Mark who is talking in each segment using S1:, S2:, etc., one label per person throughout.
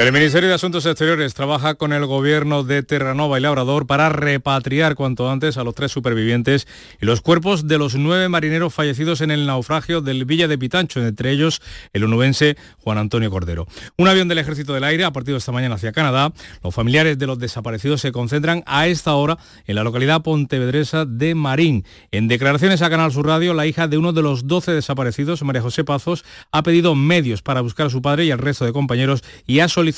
S1: El Ministerio de Asuntos Exteriores trabaja con el gobierno de Terranova y Labrador para repatriar cuanto antes a los tres supervivientes y los cuerpos de los nueve marineros fallecidos en el naufragio del Villa de Pitancho, entre ellos el onubense Juan Antonio Cordero. Un avión del Ejército del Aire ha partido esta mañana hacia Canadá. Los familiares de los desaparecidos se concentran a esta hora en la localidad pontevedresa de Marín. En declaraciones a Canal Sur Radio, la hija de uno de los 12 desaparecidos, María José Pazos, ha pedido medios para buscar a su padre y al resto de compañeros y ha solicitado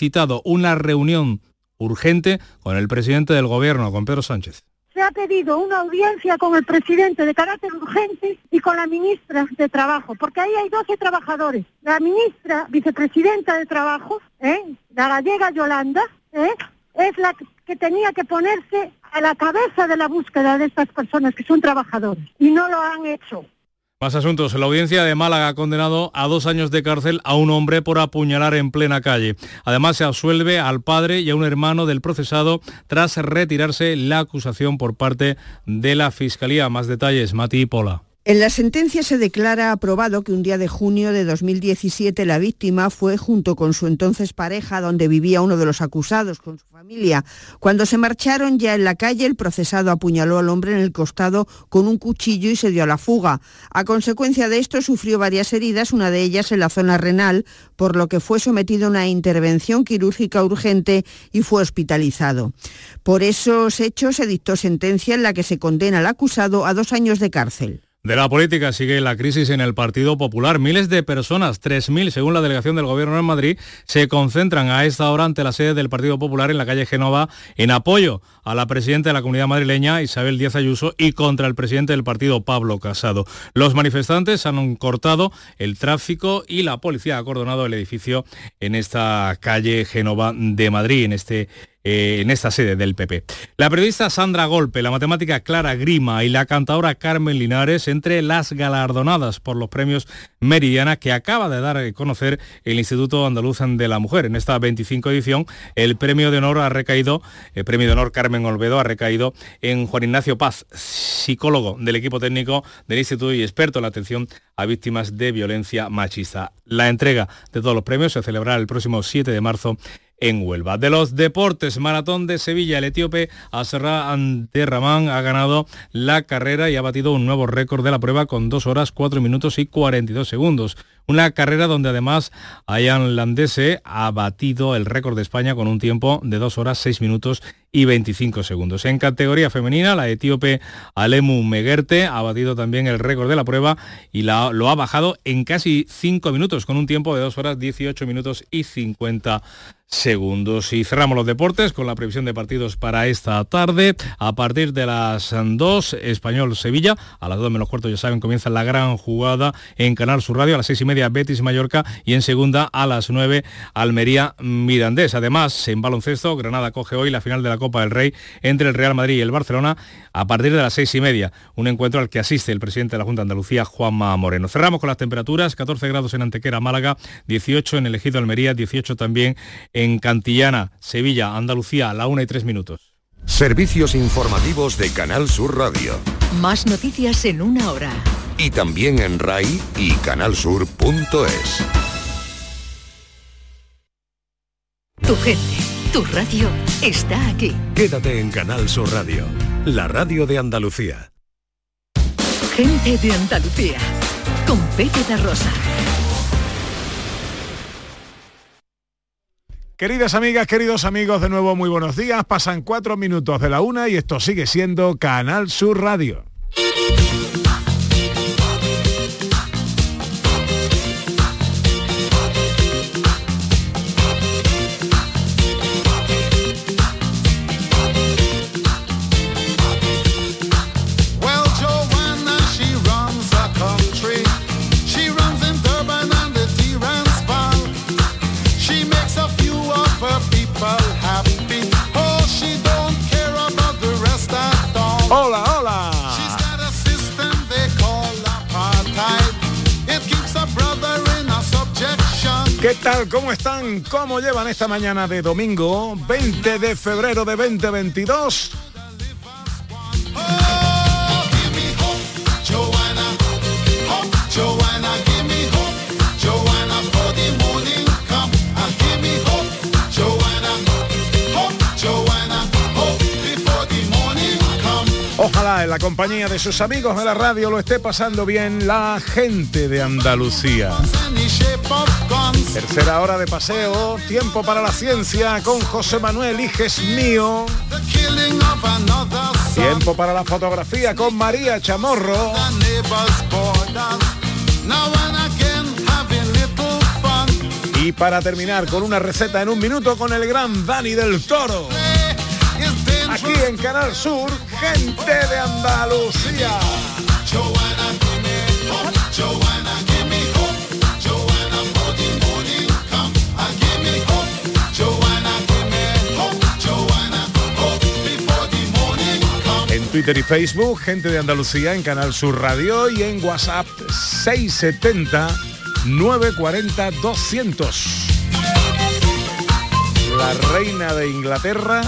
S1: una reunión urgente con el presidente del gobierno, con Pedro Sánchez.
S2: Se ha pedido una audiencia con el presidente de carácter urgente y con la ministra de Trabajo, porque ahí hay 12 trabajadores. La ministra vicepresidenta de Trabajo, ¿eh? la gallega Yolanda, ¿eh? es la que tenía que ponerse a la cabeza de la búsqueda de estas personas que son trabajadores y no lo han hecho.
S1: Más asuntos. La audiencia de Málaga ha condenado a dos años de cárcel a un hombre por apuñalar en plena calle. Además, se absuelve al padre y a un hermano del procesado tras retirarse la acusación por parte de la Fiscalía. Más detalles, Mati Pola.
S3: En la sentencia se declara aprobado que un día de junio de 2017 la víctima fue junto con su entonces pareja donde vivía uno de los acusados con su familia. Cuando se marcharon ya en la calle, el procesado apuñaló al hombre en el costado con un cuchillo y se dio a la fuga. A consecuencia de esto sufrió varias heridas, una de ellas en la zona renal, por lo que fue sometido a una intervención quirúrgica urgente y fue hospitalizado. Por esos hechos se dictó sentencia en la que se condena al acusado a dos años de cárcel.
S1: De la política sigue la crisis en el Partido Popular. Miles de personas, 3.000 según la delegación del Gobierno en Madrid, se concentran a esta hora ante la sede del Partido Popular en la calle Genova en apoyo a la presidenta de la comunidad madrileña, Isabel Díaz Ayuso, y contra el presidente del partido, Pablo Casado. Los manifestantes han cortado el tráfico y la policía ha acordonado el edificio en esta calle Genova de Madrid, en este eh, en esta sede del PP. La periodista Sandra Golpe, la matemática Clara Grima y la cantadora Carmen Linares entre las galardonadas por los premios Meridiana que acaba de dar a conocer el Instituto Andaluz de la Mujer. En esta 25 edición el premio de honor ha recaído, el premio de honor Carmen Olvedo ha recaído en Juan Ignacio Paz, psicólogo del equipo técnico del instituto y experto en la atención a víctimas de violencia machista. La entrega de todos los premios se celebrará el próximo 7 de marzo en Huelva. De los deportes, Maratón de Sevilla, el etíope Aserra Anterramán ha ganado la carrera y ha batido un nuevo récord de la prueba con 2 horas 4 minutos y 42 segundos. Una carrera donde además Ayan Landese ha batido el récord de España con un tiempo de 2 horas 6 minutos y 25 segundos. En categoría femenina, la etíope Alemu Megerte ha batido también el récord de la prueba y lo ha bajado en casi 5 minutos con un tiempo de 2 horas 18 minutos y 50 segundos. Y cerramos los deportes con la previsión de partidos para esta tarde. A partir de las 2, Español-Sevilla. A las 2 menos cuarto, ya saben, comienza la gran jugada en Canal Sur Radio. A las 6 y media, Betis-Mallorca. Y en segunda, a las 9, Almería-Mirandés. Además, en baloncesto, Granada coge hoy la final de la Copa del Rey entre el Real Madrid y el Barcelona a partir de las 6 y media. Un encuentro al que asiste el presidente de la Junta de Andalucía, Juanma Moreno. Cerramos con las temperaturas. 14 grados en Antequera, Málaga. 18 en el Ejido Almería. 18 también en en Cantillana, Sevilla, Andalucía, a la una y tres minutos.
S4: Servicios informativos de Canal Sur Radio.
S5: Más noticias en una hora.
S4: Y también en RAI y canalsur.es.
S5: Tu gente, tu radio está aquí.
S4: Quédate en Canal Sur Radio, la radio de Andalucía.
S5: Gente de Andalucía, con Pepe de Rosa.
S6: Queridas amigas, queridos amigos, de nuevo muy buenos días. Pasan cuatro minutos de la una y esto sigue siendo Canal Sur Radio. ¿Cómo están? ¿Cómo llevan esta mañana de domingo 20 de febrero de 2022? La compañía de sus amigos de la radio lo esté pasando bien la gente de Andalucía. Tercera hora de paseo, tiempo para la ciencia con José Manuel Iges mío. Tiempo para la fotografía con María Chamorro. Y para terminar con una receta en un minuto con el gran Dani del Toro. Aquí en Canal Sur, gente de Andalucía. En Twitter y Facebook, gente de Andalucía en Canal Sur Radio y en WhatsApp 670 940 200. La reina de Inglaterra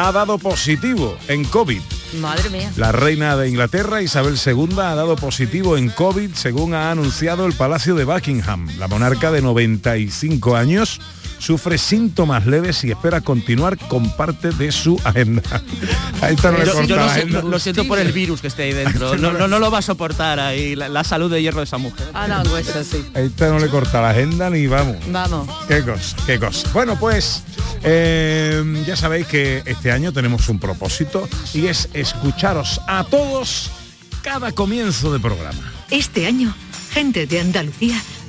S6: ha dado positivo en COVID.
S7: Madre mía.
S6: La reina de Inglaterra, Isabel II, ha dado positivo en COVID, según ha anunciado el Palacio de Buckingham. La monarca de 95 años sufre síntomas leves y espera continuar con parte de su agenda. Ahí está, no le
S8: Yo, yo
S6: la
S8: lo,
S6: agenda.
S8: lo siento por el virus que esté ahí dentro. No, no, no lo va a soportar ahí la, la salud de hierro de esa mujer.
S7: Ah, no, eso sí.
S6: Ahí está, no le corta la agenda ni vamos.
S7: Vamos.
S6: Qué cosa, qué cosa. Bueno, pues eh, ya sabéis que este año tenemos un propósito y es escucharos a todos cada comienzo de programa.
S5: Este año, gente de Andalucía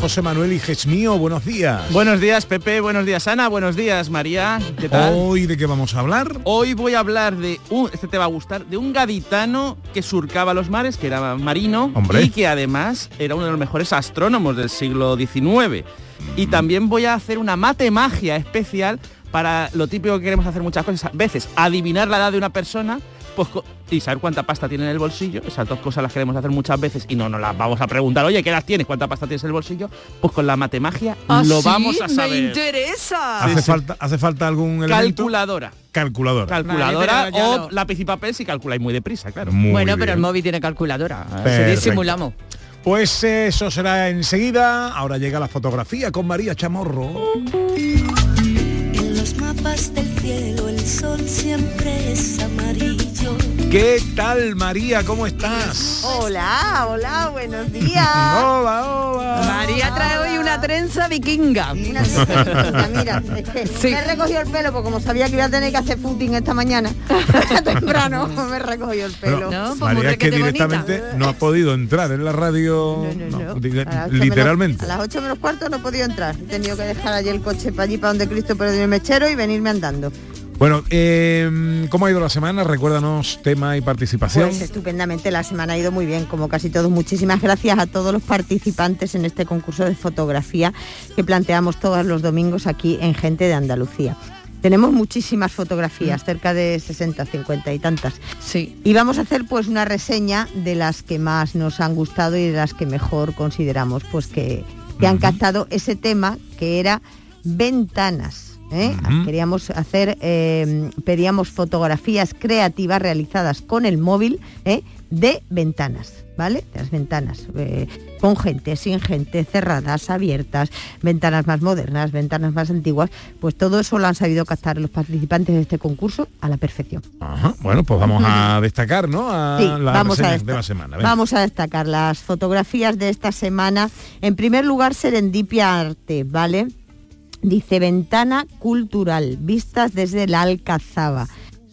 S6: José Manuel y mío, buenos días.
S8: Buenos días, Pepe. Buenos días, Ana. Buenos días, María. ¿Qué tal?
S6: Hoy de qué vamos a hablar?
S8: Hoy voy a hablar de un, este te va a gustar, de un gaditano que surcaba los mares, que era marino
S6: Hombre.
S8: y que además era uno de los mejores astrónomos del siglo XIX. Y también voy a hacer una matemagia especial para lo típico que queremos hacer muchas cosas, a veces adivinar la edad de una persona pues, y saber cuánta pasta tiene en el bolsillo. Esas dos cosas las queremos hacer muchas veces y no nos las vamos a preguntar, oye, ¿qué edad tienes? ¿Cuánta pasta tienes en el bolsillo? Pues con la matemagia
S7: ¿Ah,
S8: lo
S7: sí?
S8: vamos a
S7: Me
S8: saber.
S7: interesa.
S6: ¿Hace, falta, ¿Hace falta algún elemento?
S8: Calculadora.
S6: Calculadora.
S8: Calculadora
S7: Vale,
S8: o
S7: no.
S8: lápiz y papel si calculáis muy deprisa, claro.
S6: Muy
S7: bueno,
S6: bien.
S7: pero el móvil tiene calculadora. Así
S6: Perfecto.
S7: disimulamos.
S6: Pues eso será enseguida. Ahora llega la fotografía con María Chamorro.
S9: Del cielo el sol siempre es amarillo.
S6: ¿Qué tal María? ¿Cómo estás?
S3: Hola, hola, buenos días.
S6: hola, hola.
S7: María trae hoy una trenza vikinga.
S3: Una trenza, mira,
S7: Sí.
S3: me recogió el pelo porque como sabía que iba a tener que hacer footing esta mañana temprano, me recogió el pelo.
S6: Bueno,
S7: No, pues
S6: María es que
S7: bonita.
S6: directamente no ha podido entrar en la radio
S3: No,
S6: literalmente.
S3: menos- a las 8 menos cuarto no he podido entrar. He tenido que dejar allí el coche para allí, para donde Cristo perdió el mechero y venirme andando.
S6: Bueno, eh, ¿cómo ha ido la semana? Recuérdanos tema y participación.
S3: Pues estupendamente, la semana ha ido muy bien, como casi todos. Muchísimas gracias a todos los participantes en este concurso de fotografía que planteamos todos los domingos aquí en Gente de Andalucía. Tenemos muchísimas fotografías, cerca de 60, 50 y tantas.
S7: Sí.
S3: Y vamos a hacer pues una reseña de las que más nos han gustado y de las que mejor consideramos pues que, que han captado ese tema que era ventanas. ¿Eh? Queríamos hacer, eh, pedíamos fotografías creativas realizadas con el móvil ¿eh? de ventanas, ¿vale? De las ventanas, con gente, sin gente, cerradas, abiertas, ventanas más modernas, ventanas más antiguas, pues todo eso lo han sabido captar los participantes de este concurso a la perfección.
S6: Ajá, Bueno, pues vamos a destacar, ¿no? A
S3: Sí, vamos a,
S6: de la semana.
S3: Vamos a destacar las fotografías de esta semana. En primer lugar, Serendipia Arte, ¿vale? Dice ventana cultural, vistas desde la Alcazaba.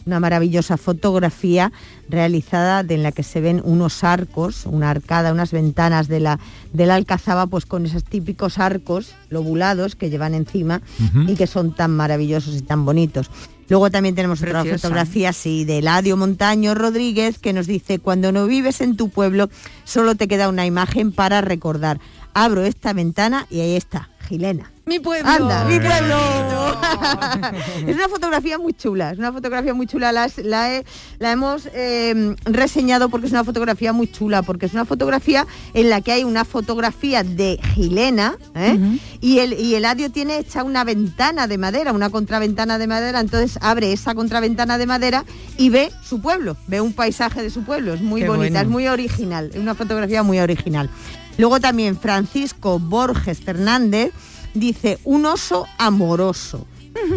S3: una maravillosa fotografía realizada de en la que se ven unos arcos, una arcada, unas ventanas de la, de la Alcazaba, pues con esos típicos arcos lobulados que llevan encima y que son tan maravillosos y tan bonitos. Luego también tenemos otra
S7: Preciosa.
S3: fotografía así de Eladio Montaño Rodríguez que nos dice, cuando no vives en tu pueblo, solo te queda una imagen para recordar. Abro esta ventana y ahí está, Gilena.
S7: Mi pueblo.
S3: Anda, mi pueblo. es una fotografía muy chula, es una fotografía muy chula. La, has- la he- la hemos eh, reseñado porque es una fotografía muy chula, porque es una fotografía en la que hay una fotografía de Gilena ¿eh? y, el, y Eladio tiene hecha una ventana de madera, una contraventana de madera, entonces abre esa contraventana de madera y ve su pueblo, ve un paisaje de su pueblo. Es muy
S7: Qué
S3: bonita,
S7: bueno.
S3: es muy original, es una fotografía muy original. Luego también Francisco Borges Fernández dice un oso amoroso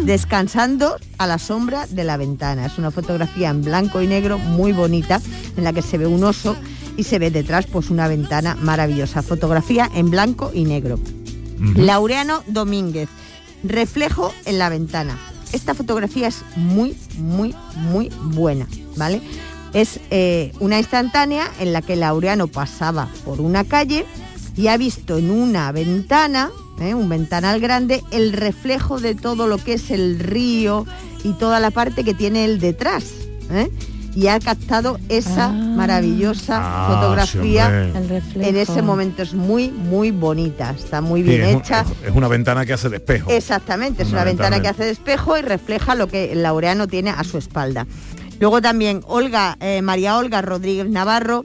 S3: descansando a la sombra de la ventana. Es una fotografía en blanco y negro muy bonita en la que se ve un oso y se ve detrás pues una ventana maravillosa. Fotografía en blanco y negro. Laureano Domínguez, reflejo en la ventana. Esta fotografía es muy, muy, muy buena, ¿vale? Es eh, una instantánea en la que Laureano pasaba por una calle y ha visto en una ventana, ¿eh? un ventanal grande, el reflejo de todo lo que es el río y toda la parte que tiene el detrás. ¿eh? Y ha captado esa maravillosa
S6: Ah,
S3: fotografía
S6: sí,
S3: en ese momento. Es muy, muy bonita, está muy
S6: Sí,
S3: bien
S6: es, un-
S3: hecha.
S6: es- es una ventana que hace de espejo.
S3: Exactamente, es una
S6: Fundamentalmente.
S3: ventana que hace de espejo y refleja lo que el laureano tiene a su espalda. Luego también Olga, eh, María Olga Rodríguez Navarro.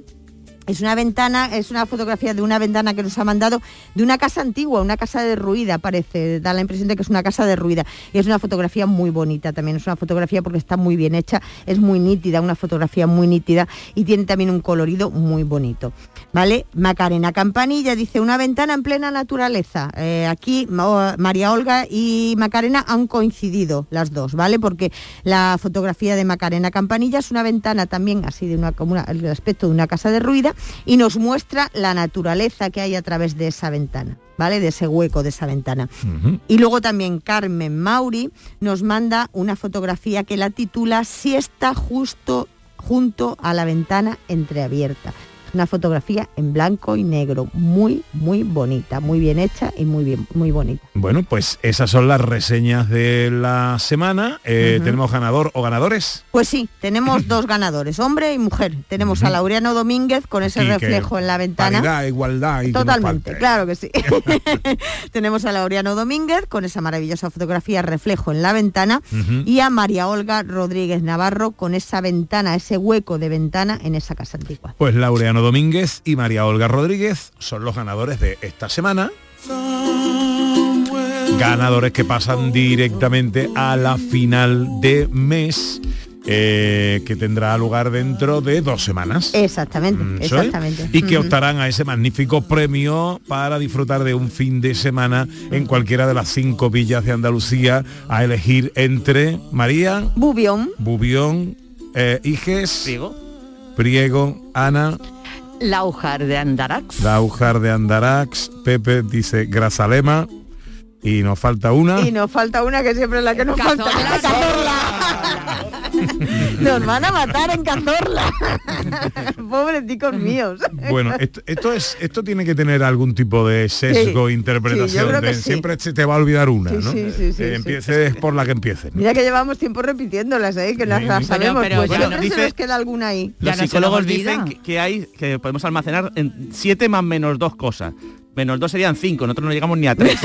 S3: Es una ventana, es una fotografía de una ventana que nos ha mandado de una casa antigua, una casa derruida, parece, da la impresión de que es una casa derruida. Y es una fotografía muy bonita también, es una fotografía porque está muy bien hecha, es muy nítida, una fotografía muy nítida y tiene también un colorido muy bonito. ¿Vale? Macarena Campanilla dice una ventana en plena naturaleza. Eh, aquí Ma- María Olga y Macarena han coincidido las dos, ¿vale? Porque la fotografía de Macarena Campanilla es una ventana también así de una como el aspecto de una casa derruida y nos muestra la naturaleza que hay a través de esa ventana, ¿vale? De ese hueco de esa ventana. Y luego también Carmen Mauri nos manda una fotografía que la titula Siesta justo junto a la ventana entreabierta. Una fotografía en blanco y negro, muy, muy bonita, muy bien hecha y muy bien, muy bonita.
S6: Bueno, pues esas son las reseñas de la semana. Eh. ¿Tenemos ganador o ganadores?
S3: Pues sí, tenemos dos ganadores, hombre y mujer. Tenemos a Laureano Domínguez con ese reflejo en la ventana.
S6: Paridad, igualdad y
S3: Totalmente, claro que sí. Tenemos a Laureano Domínguez con esa maravillosa fotografía reflejo en la ventana y a María Olga Rodríguez Navarro con esa ventana, ese hueco de ventana en esa casa antigua.
S6: Pues Laureano Domínguez y María Olga Rodríguez son los ganadores de esta semana. Ganadores que pasan directamente a la final de mes eh, que tendrá lugar dentro de dos semanas.
S3: Exactamente,
S6: es.
S3: exactamente.
S6: Y que optarán a ese magnífico premio para disfrutar de un fin de semana en cualquiera de las cinco villas de Andalucía a elegir entre María,
S3: Bubión,
S6: Bubión, eh, Iges,
S8: Priego.
S6: Priego, Ana,
S7: Laujar de Andarax.
S6: Daujar de Andarax, Pepe dice Grazalema y nos falta una.
S3: Y nos falta una que siempre es la que nos falta. la Cazorla. Nos van a matar en Cazorla. Pobreticos míos.
S6: Bueno, esto, esto es esto tiene que tener algún tipo de sesgo
S3: Sí,
S6: interpretación.
S3: sí,
S6: de-
S3: sí.
S6: Siempre se te va a olvidar una,
S3: Sí,
S6: ¿no?
S3: sí, sí, sí,
S6: Eh,
S3: sí.
S6: empieces por la que empieces. ¿no?
S3: Mira que llevamos tiempo repitiéndolas, ¿eh? que las
S6: Sí.
S3: las
S6: Pero-
S3: sabemos.
S8: pero
S3: pues siempre
S8: nos
S3: se
S8: dice-
S3: nos queda alguna ahí.
S8: Los psicólogos dicen que, que hay que podemos almacenar en 7 más menos dos cosas. Menos dos serían cinco, nosotros no llegamos ni a tres.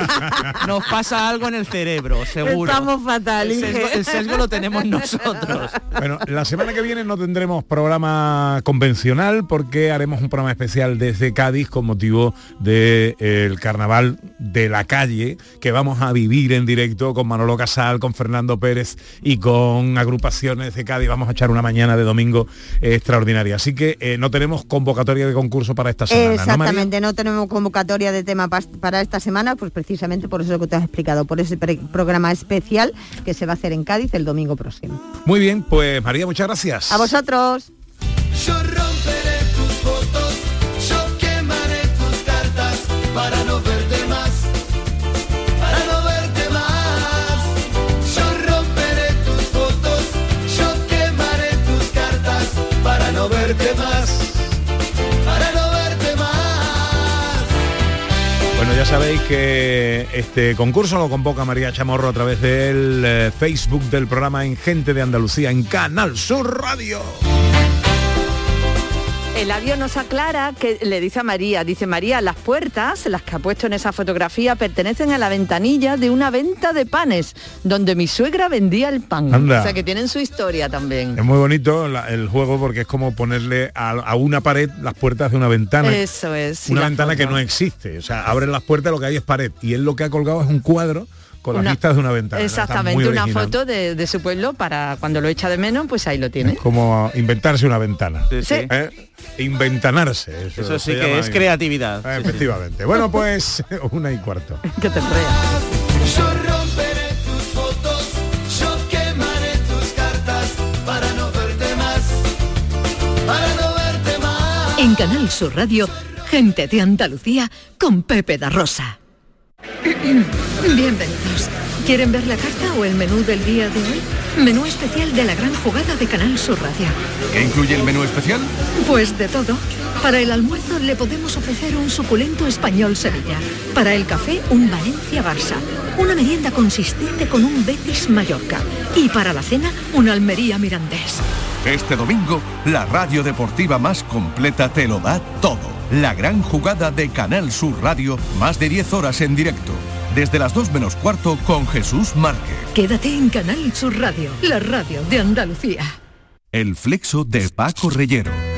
S8: Nos pasa algo en el cerebro, seguro.
S3: Estamos fatal,
S8: el sesgo,
S3: Inge.
S8: el sesgo lo tenemos nosotros.
S6: Bueno, la semana que viene no tendremos programa convencional porque haremos un programa especial desde Cádiz con motivo del carnaval de la calle que vamos a vivir en directo con Manolo Casal, con Fernando Pérez y con agrupaciones de Cádiz. Vamos a echar una mañana de domingo eh, extraordinaria. Así que eh, no tenemos convocatoria de concurso para esta semana.
S3: Exactamente, no tenemos convocatoria de tema para esta semana, pues precisamente por eso que te has explicado, por ese programa especial que se va a hacer en Cádiz el domingo próximo.
S6: Muy bien, pues María, muchas gracias.
S3: A vosotros.
S6: Sabéis que este concurso lo convoca María Chamorro a través del eh, Facebook del programa En Gente de Andalucía en Canal Sur Radio.
S7: Eladio nos aclara que le dice a María, dice María, las puertas, las que ha puesto en esa fotografía, pertenecen a la ventanilla de una venta de panes, donde mi suegra vendía el pan.
S6: Anda.
S7: O sea que tienen su historia también.
S6: Es muy bonito la- el juego porque es como ponerle a, a una pared las puertas de una ventana.
S7: Eso es.
S6: una ventana que no existe. O sea, abren las puertas, lo que hay es pared. Y él lo que ha colgado es un cuadro con las vistas de una ventana.
S7: Exactamente, una foto de, de su pueblo para cuando lo echa de menos, pues ahí lo tiene.
S6: Como inventarse una ventana.
S8: Sí, sí.
S6: ¿Eh? Inventanarse. Eso,
S8: Eso sí que
S6: llama
S8: es
S6: ahí.
S8: creatividad.
S6: Eh,
S8: Sí, sí.
S6: efectivamente. Bueno, pues una y cuarto.
S7: Que te rías.
S10: Yo romperé tus fotos, yo quemaré tus cartas para no verte más, para no verte más.
S5: En Canal Sur Radio, gente de Andalucía con Pepe da Rosa. Bienvenidos. ¿Quieren ver la carta o el menú del día de hoy? Menú especial de la gran jugada de Canal Sur Radio.
S11: ¿Qué incluye el menú especial?
S5: Pues de todo. Para el almuerzo le podemos ofrecer un suculento español Sevilla. Para el café, un Valencia Barça. Una merienda consistente con un Betis Mallorca. Y para la cena, un Almería Mirandés.
S11: Este domingo, la radio deportiva más completa te lo da todo. La gran jugada de Canal Sur Radio, más de 10 horas en directo. Desde las 2 menos cuarto con Jesús Márquez.
S5: Quédate en Canal Sur Radio, la radio de Andalucía.
S11: El flexo de Paco Reyero.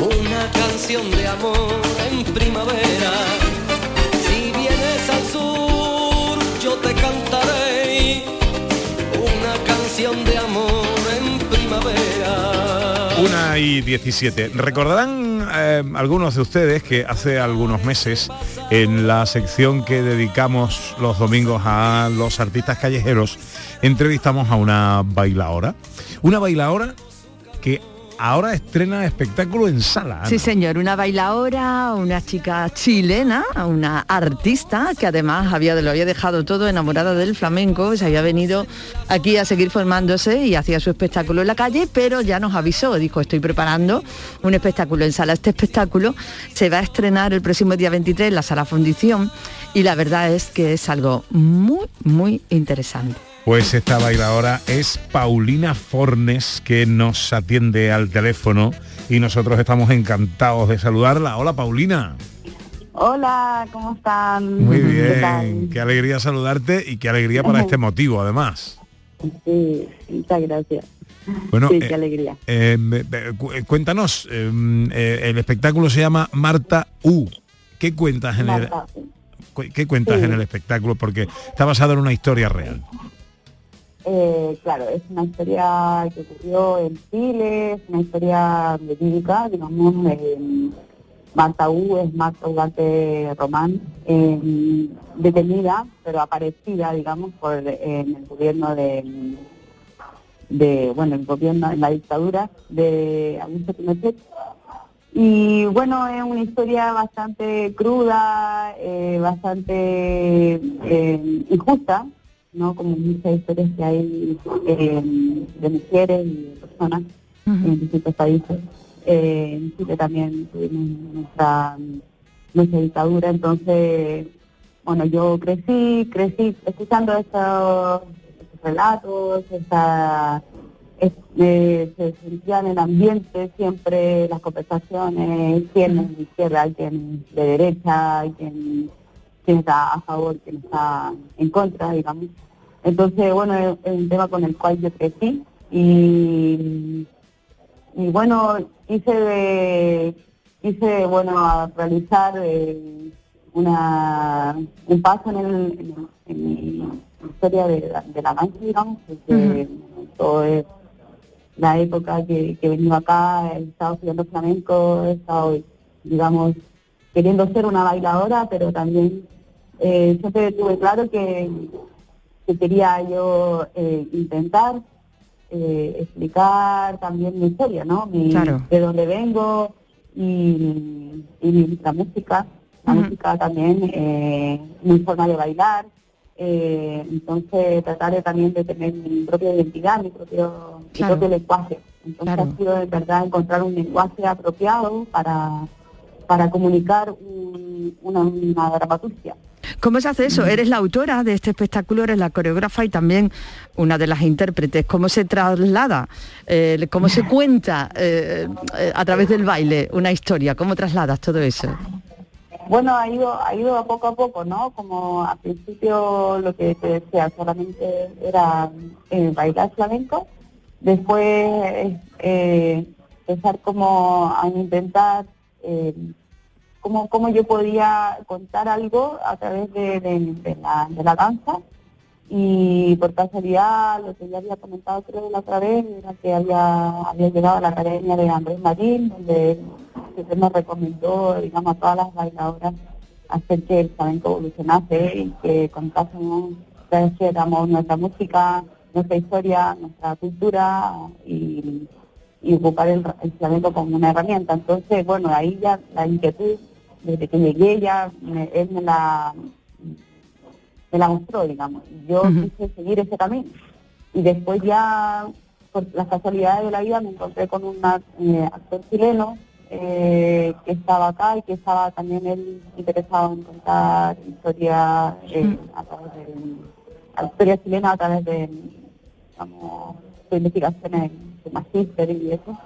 S10: una canción de amor en primavera. Si vienes al sur, yo te cantaré una canción de amor en primavera.
S6: Una y 17. Recordarán eh, algunos de ustedes que hace algunos meses en la sección que dedicamos los domingos a los artistas callejeros entrevistamos a una bailaora. Una bailaora que ahora estrena espectáculo en sala.
S7: Sí, señor, una bailaora, una chica chilena, una artista que además había, lo había dejado todo enamorada del flamenco, se había venido aquí a seguir formándose y hacía su espectáculo en la calle, pero ya nos avisó, dijo, estoy preparando un espectáculo en sala. Este espectáculo se va a estrenar el próximo día 23 en la sala Fundición y la verdad es que es algo muy, muy interesante.
S6: Pues esta bailadora es Paulina Fornes que nos atiende al teléfono y nosotros estamos encantados de saludarla. Hola Paulina.
S12: Hola, ¿cómo están?
S6: Muy
S12: ¿Qué tal?
S6: bien, qué alegría saludarte y qué alegría para este motivo además.
S12: Sí, muchas gracias.
S6: Bueno,
S12: sí,
S6: eh,
S12: qué alegría.
S6: Eh, eh, cuéntanos, eh, el espectáculo se llama Marta U. ¿Qué cuentas en el,
S12: Marta,
S6: qué cuentas
S12: Sí.
S6: en el espectáculo? Porque está basado en una historia real.
S12: Eh, claro, es una historia que ocurrió en Chile, es una historia verídica, digamos, eh, Marta U es Marta Ugarte Román, eh, detenida, pero aparecida, digamos, por en el gobierno de, de, bueno, el gobierno, en la dictadura de Augusto Pinochet, Y bueno, es una historia bastante cruda, eh, bastante eh, injusta, ¿no? Como muchas historias que hay eh, de mujeres y de personas en distintos países. Eh, en Chile también tuvimos nuestra, nuestra dictadura, entonces, bueno, yo crecí, crecí escuchando estos, estos relatos, esta es- eh, se sentía en el ambiente siempre las conversaciones, quién es de izquierda, quién es de derecha, quién, quién está a favor, quién está en contra, digamos. Entonces, bueno, es, es un tema con el cual yo crecí y, y bueno, hice de, hice, bueno, a realizar eh, una, un paso en, el, en, mi historia de, la- de la danza, digamos, porque todo es la época que, que he venido acá, he estado estudiando flamenco, he estado, digamos, queriendo ser una bailadora, pero también eh, siempre tuve claro que, que quería yo eh, intentar eh, explicar también mi historia, ¿no? Mi-
S7: Claro.
S12: De dónde vengo y, y la música, la música también, eh, mi forma de bailar. eh, entonces tratar de también de tener mi propia identidad, mi propio, mi propio lenguaje. Entonces
S7: Claro.
S12: ha sido de verdad encontrar un lenguaje apropiado para, para comunicar un- una, una dramaturgia.
S7: ¿Cómo se hace eso? Eres la autora de este espectáculo, eres la coreógrafa y también una de las intérpretes. ¿Cómo se traslada, eh, cómo se cuenta eh, eh, a través del baile una historia? ¿Cómo trasladas todo eso?
S12: Bueno, ha ido, ha ido a poco a poco, ¿no? Como al principio lo que te decía, solamente era eh, bailar flamenco, después empezar como a intentar cómo, cómo yo podía contar algo a través de, la, de la danza y por casualidad lo que ya había comentado creo la otra vez era que había, había llegado a la academia de Andrés Marín donde siempre nos recomendó digamos a todas las bailadoras hacer que el flamenco evolucionase y que contásemos trajéramos nuestra música, nuestra historia, nuestra cultura y, y ocupar el, el flamenco como una herramienta. Entonces, bueno, ahí ya la inquietud, desde que llegué ya, me- él me la, me la mostró, digamos. Yo quise seguir ese camino. Y después ya, por las casualidades de la vida, me encontré con un actor chileno eh, que estaba acá y que estaba también él interesado en contar historia eh, a través de la historia chilena a través de digamos, de investigaciones de magíster y eso.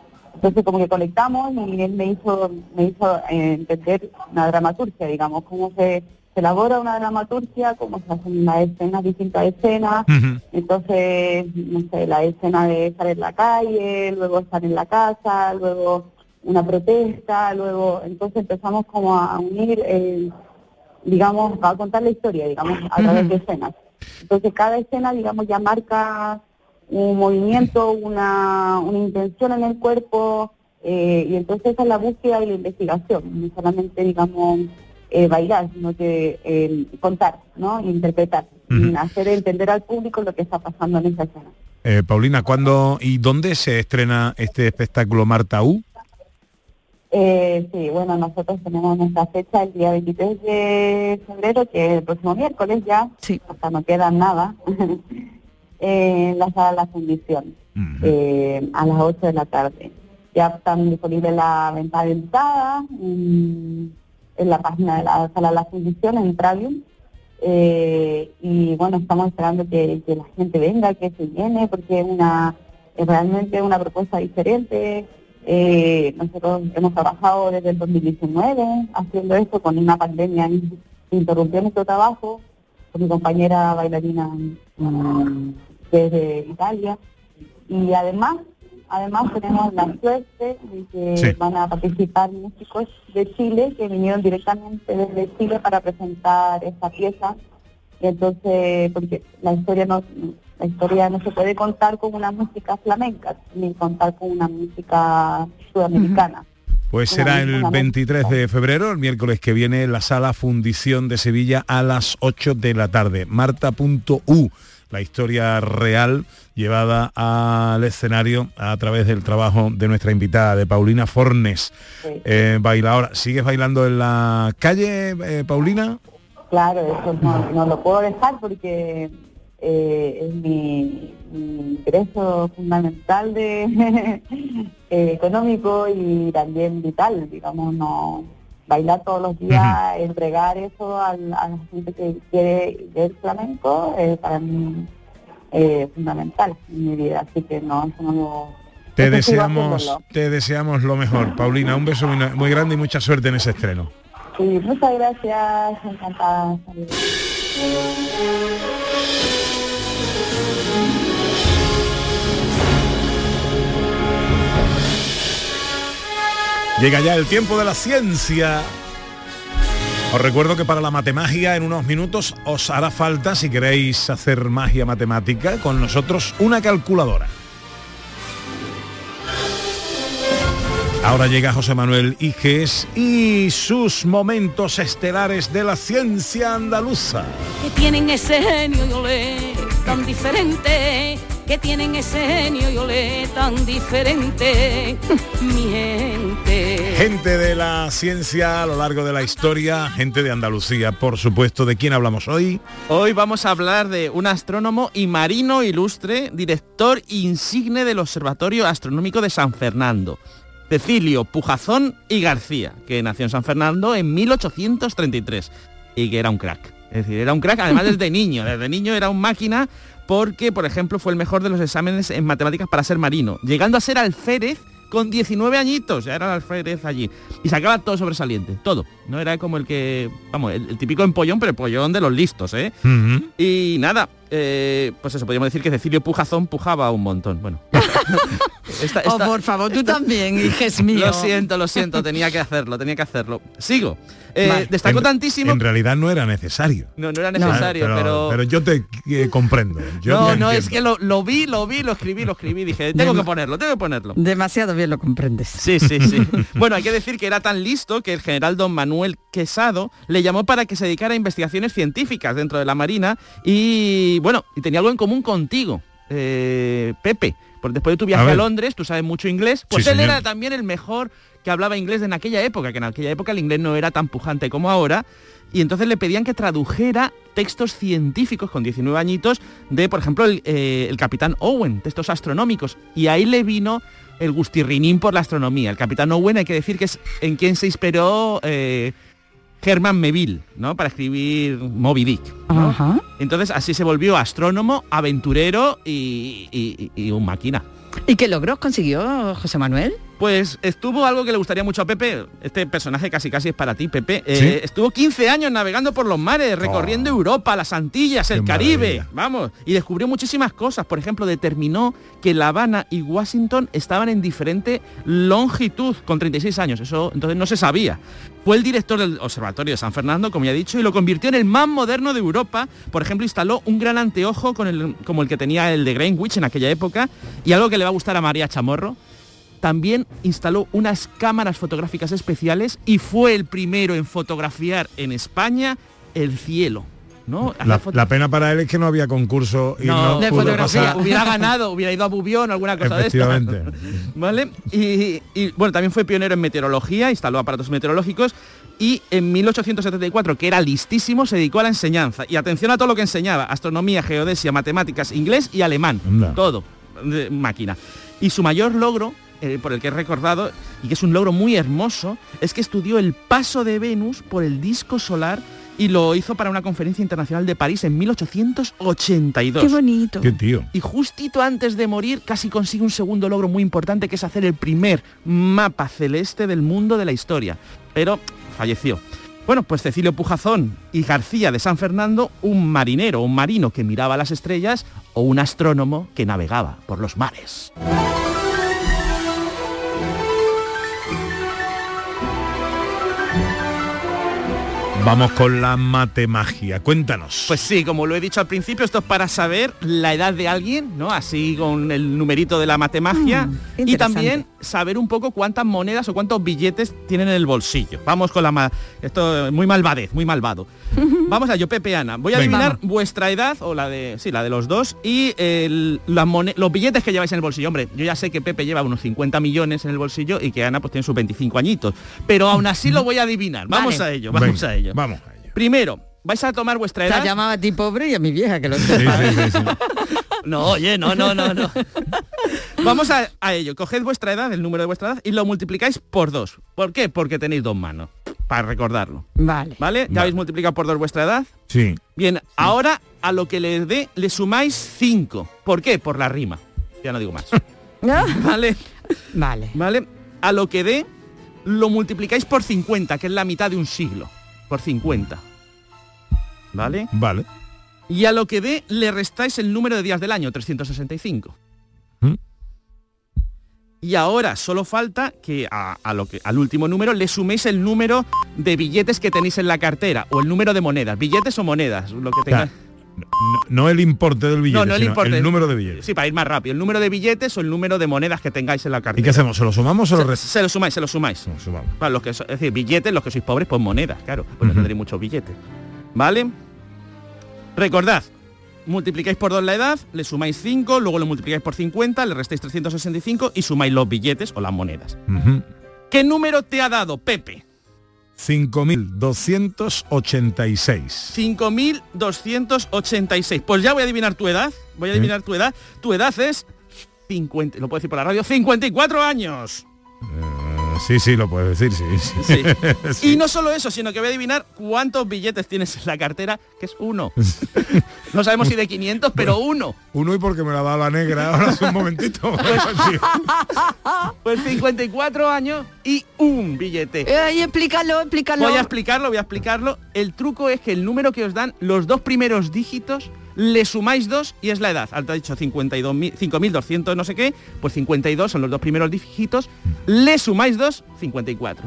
S12: Entonces como que conectamos y él me hizo, me hizo eh, entender una dramaturgia, digamos, cómo se, se elabora una dramaturgia, cómo se hacen las escenas, distintas escenas. Entonces, no sé, la escena de estar en la calle, luego estar en la casa, luego una protesta, luego, entonces empezamos como a unir, eh, digamos, a contar la historia, digamos, a través de escenas. Entonces cada escena, digamos, ya marca un movimiento, una, una intención en el cuerpo, eh, y entonces esa es la búsqueda y la investigación, no solamente, digamos, eh, bailar, sino que eh, contar, ¿no? Interpretar, y hacer entender al público lo que está pasando en esa escena.
S6: Eh, Paulina, ¿cuándo y dónde se estrena este espectáculo Marta U?
S12: Eh, sí, bueno, nosotros tenemos nuestra fecha el día 23 de febrero, que es el próximo miércoles ya, hasta no queda nada, en la sala La Fundición, eh, a las 8 de la tarde. Ya están disponibles la venta de entrada en, la página de la sala La Fundición, en Travium. Eh, y bueno, estamos esperando que, que la gente venga, que se llene, porque es una es realmente una propuesta diferente. Eh, nosotros hemos trabajado desde el 2019 haciendo esto con una pandemia in- interrumpió nuestro trabajo con mi compañera bailarina mm, desde Italia. Y además además tenemos la suerte de que
S6: Sí.
S12: van a participar músicos de Chile que vinieron directamente desde Chile para presentar esta pieza. Y entonces porque la historia no la historia no se puede contar con una música flamenca ni contar con una música sudamericana.
S6: Pues será el
S12: misma
S6: 23 de febrero, el miércoles que viene, en la sala Fundición de Sevilla a las 8 de la tarde. Marta.u, la historia real llevada al escenario a través del trabajo de nuestra invitada, de Paulina Fornes, eh, bailadora. ¿Sigues bailando en la calle, eh, Paulina?
S12: Claro, eso no, no lo puedo dejar porque eh, es mi, mi ingreso fundamental de eh, económico y también vital, digamos, no bailar todos los días, entregar eso al- a la gente que quiere ver flamenco, eh, para mí eh, fundamental en mi vida, así que no, eso no lo...
S6: Te
S12: eso
S6: deseamos, te deseamos lo mejor. Paulina, un beso muy, muy grande y mucha suerte en ese estreno.
S12: Sí, muchas gracias, encantada. Saludos.
S6: Llega ya el tiempo de la ciencia. Os recuerdo que para la matemagia en unos minutos os hará falta, si queréis hacer magia matemática, con nosotros una calculadora. Ahora llega José Manuel Iges y sus momentos estelares de la ciencia andaluza.
S13: que tienen ese genio y olé tan diferente, que tienen ese genio y olé tan diferente, mi gente.
S6: Gente de la ciencia a lo largo de la historia, gente de Andalucía, por supuesto. ¿De quién hablamos hoy?
S8: Hoy vamos a hablar de un astrónomo y marino ilustre, director insigne del Observatorio Astronómico de San Fernando, Cecilio Pujazón y García, que nació en San Fernando en 1833 y que era un crack. Es decir, era un crack además desde niño. Desde niño era un máquina porque, por ejemplo, fue el mejor de los exámenes en matemáticas para ser marino, llegando a ser alférez con 19 añitos, ya era el alférez allí. Y sacaba todo sobresaliente, todo. No era como el que, vamos, el, el típico empollón, pero empollón de los listos, ¿eh? Y nada, eh, pues eso, podríamos decir que Cecilio Pujazón pujaba un montón. Bueno. Esta-
S7: Oh, por favor, tú también, hijes mío.
S8: Lo siento, lo siento, tenía que hacerlo, tenía que hacerlo. Sigo. Eh,
S6: Vale. En-
S8: tantísimo...
S6: En realidad no era necesario.
S8: No, no era necesario, pero...
S6: pero yo te eh, comprendo. Yo
S8: no,
S6: te
S8: no, es que lo, lo vi, lo vi, lo escribí, lo escribí, dije, tengo que ponerlo, tengo que ponerlo.
S7: Demasiado bien lo comprendes.
S8: Sí, sí, sí. bueno, hay que decir que era tan listo que el general don Manuel Quesado le llamó para que se dedicara a investigaciones científicas dentro de la Marina y, bueno, y tenía algo en común contigo, eh, Pepe. Porque después de tu viaje a. Londres, tú sabes mucho inglés, pues
S6: Sí,
S8: él
S6: señor.
S8: era también el mejor que hablaba inglés en aquella época, que en aquella época el inglés no era tan pujante como ahora, y entonces le pedían que tradujera textos científicos con 19 añitos de, por ejemplo, el, eh, el capitán Owen, textos astronómicos, y ahí le vino el gustirrinín por la astronomía. El capitán Owen hay que decir que es en quien se inspiró eh, Herman Melville, ¿no? Para escribir Moby Dick. ¿no?
S7: Ajá.
S8: Entonces así se volvió astrónomo, aventurero y, y- y un máquina.
S7: ¿Y qué logros consiguió José Manuel?
S8: Pues estuvo algo que le gustaría mucho a Pepe, este personaje casi casi es para ti, Pepe. Eh, Estuvo 15 años navegando por los mares, recorriendo Europa, las Antillas, el
S6: Qué
S8: Caribe,
S6: maravilla.
S8: vamos, y descubrió muchísimas cosas. Por ejemplo, determinó que La Habana y Washington estaban en diferente longitud con 36 años. Eso entonces no se sabía. Fue el director del Observatorio de San Fernando, como ya he dicho, y lo convirtió en el más moderno de Europa. Por ejemplo, instaló un gran anteojo con el- como el que tenía el de Greenwich en aquella época, y algo que le va a gustar a María Chamorro, también instaló unas cámaras fotográficas especiales y fue el primero en fotografiar en España el cielo. ¿No?
S6: La, pena para él es que no había concurso y no,
S8: no,
S6: pudo pasar.
S8: hubiera ganado, hubiera ido a Bubión o alguna cosa de esta. ¿Vale? Y, y, bueno, también fue pionero en meteorología, instaló aparatos meteorológicos y en 1874, que era listísimo, se dedicó a la enseñanza. Y atención a todo lo que enseñaba, astronomía, geodesia, matemáticas, inglés y alemán.
S6: Anda.
S8: Todo, de máquina. Y su mayor logro, eh, por el que es recordado, y que es un logro muy hermoso, es que estudió el paso de Venus por el disco solar y lo hizo para una conferencia internacional de París en 1882.
S7: Qué bonito.
S6: Qué tío.
S8: Y justito antes de morir casi consigue un segundo logro muy importante que es hacer el primer mapa celeste del mundo de la historia. Pero falleció. Bueno, pues Cecilio Pujazón y García de San Fernando, un marinero, un marino que miraba las estrellas o un astrónomo que navegaba por los mares.
S6: Vamos con la matemagia. Cuéntanos.
S8: Pues sí, como lo he dicho al principio, esto es para saber la edad de alguien, ¿no? Así con el numerito de la matemagia.
S7: Mm,
S8: y también saber un poco cuántas monedas o cuántos billetes tienen en el bolsillo. Vamos con la... ma- Esto es muy malvadez, muy malvado. Vamos a yo, Pepe Ana. Voy a
S6: Venga.
S8: adivinar vuestra edad, o la de... Sí, la de los dos, y el- las los billetes que lleváis en el bolsillo. Hombre, yo ya sé que Pepe lleva unos 50 millones en el bolsillo y que Ana pues tiene sus 25 añitos. Pero aún así lo voy a adivinar. Vamos
S7: Vale.
S8: a ello, vamos
S6: Venga,
S8: a ello.
S6: Vamos a ello.
S8: Primero, vais a tomar vuestra
S7: Te
S8: edad.
S7: has llamado a ti pobre y a mi vieja, que lo
S6: Sí,
S7: sepas.
S6: sí, sí, sí.
S8: No, oye, no, no, no, no. Vamos a, a ello. Coged vuestra edad, el número de vuestra edad, y lo multiplicáis por dos. ¿Por qué? Porque tenéis dos manos. Para recordarlo.
S7: Vale.
S8: ¿Vale? ¿Ya
S6: Vale.
S8: habéis multiplicado por dos vuestra edad?
S6: Sí.
S8: Bien, ahora a lo que le dé le sumáis cinco. ¿Por qué? Por la rima. Ya no digo más.
S7: ¿No?
S8: ¿Vale?
S7: Vale.
S8: ¿Vale? A lo que dé lo multiplicáis por 50, que es la mitad de un siglo. Por 50. ¿Vale?
S6: Vale.
S8: Y a lo que dé le restáis el número de días del año, 365.
S6: ¿Mm?
S8: Y ahora solo falta que, a, a lo que al último número le suméis el número de billetes que tenéis en la cartera o el número de monedas, billetes o monedas, lo que tengáis.
S6: No, no el importe del billete,
S8: no, no el
S6: sino
S8: importe.
S6: el número de billetes.
S8: Sí, para ir más rápido. El número de billetes o el número de monedas que tengáis en la cartera.
S6: ¿Y qué hacemos? ¿Se lo sumamos o lo
S8: Se,
S6: restamos?
S8: se lo sumáis, se lo sumáis. Para los que es decir, billetes, los que sois pobres, pues monedas, claro. Pues no tendréis muchos billetes. ¿Vale? Recordad, multiplicáis por 2 la edad, le sumáis 5, luego lo multiplicáis por 50, le restáis 365 y sumáis los billetes o las monedas. ¿Qué número te ha dado, Pepe?
S6: 5.286.
S8: 5.286. Pues ya voy a adivinar tu edad. Voy a adivinar tu edad. Tu edad es 50, lo puedo decir por la radio, 54 años.
S6: Eh, sí, sí, lo puedes decir, sí. sí.
S8: Y no solo eso, sino que voy a adivinar cuántos billetes tienes en la cartera, que es uno. no sabemos si de 500, pero uno.
S6: Uno y porque me lo ha dado la negra ahora hace un momentito.
S8: Pues 54 años y un billete.
S7: Eh, explícalo, explícalo.
S8: Voy a explicarlo, voy a explicarlo. El truco es que el número que os dan, los dos primeros dígitos, le sumáis dos y es la edad. Alto ha dicho 52.000 5.200 no sé qué, pues 52 son los dos primeros dígitos, le sumáis dos, 54.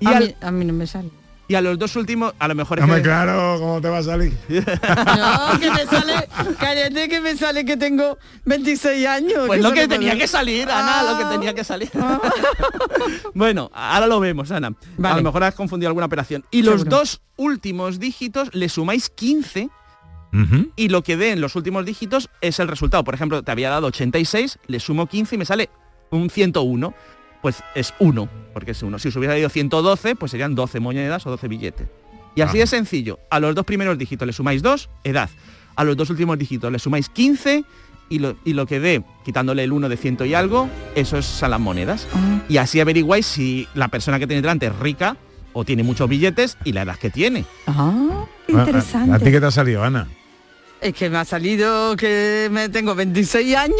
S8: Y,
S7: a,
S8: al-
S7: mí, a mí no me sale.
S8: y a los dos últimos, a lo mejor es
S6: Hombre,
S8: que-
S6: claro, ¿cómo te va a salir?
S7: No, que me sale, cállate que me sale que tengo 26 años.
S8: Pues lo que tenía que salir, Ana, lo que tenía que salir. bueno, ahora lo vemos, Ana. A lo mejor has confundido alguna operación. Y los
S7: Seguro.
S8: dos últimos dígitos le sumáis 15 y lo que dé en los últimos dígitos es el resultado. Por ejemplo, te había dado 86, le sumo 15 y me sale un 101. Pues es 1, porque es 1. Si os hubiera ido 112, pues serían 12 monedas o 12 billetes. Y así de sencillo. A los dos primeros dígitos le sumáis 2, edad. A los dos últimos dígitos le sumáis 15 y lo, y lo que dé, quitándole el 1 de ciento y algo, eso es- son las monedas. Y así averiguáis si la persona que tiene delante es rica o tiene muchos billetes y la edad que tiene.
S7: Ah, qué
S6: ¿A, a-
S7: interesante.
S6: a ti qué te ha salido, Ana?
S7: Es que me ha salido que me tengo 26 años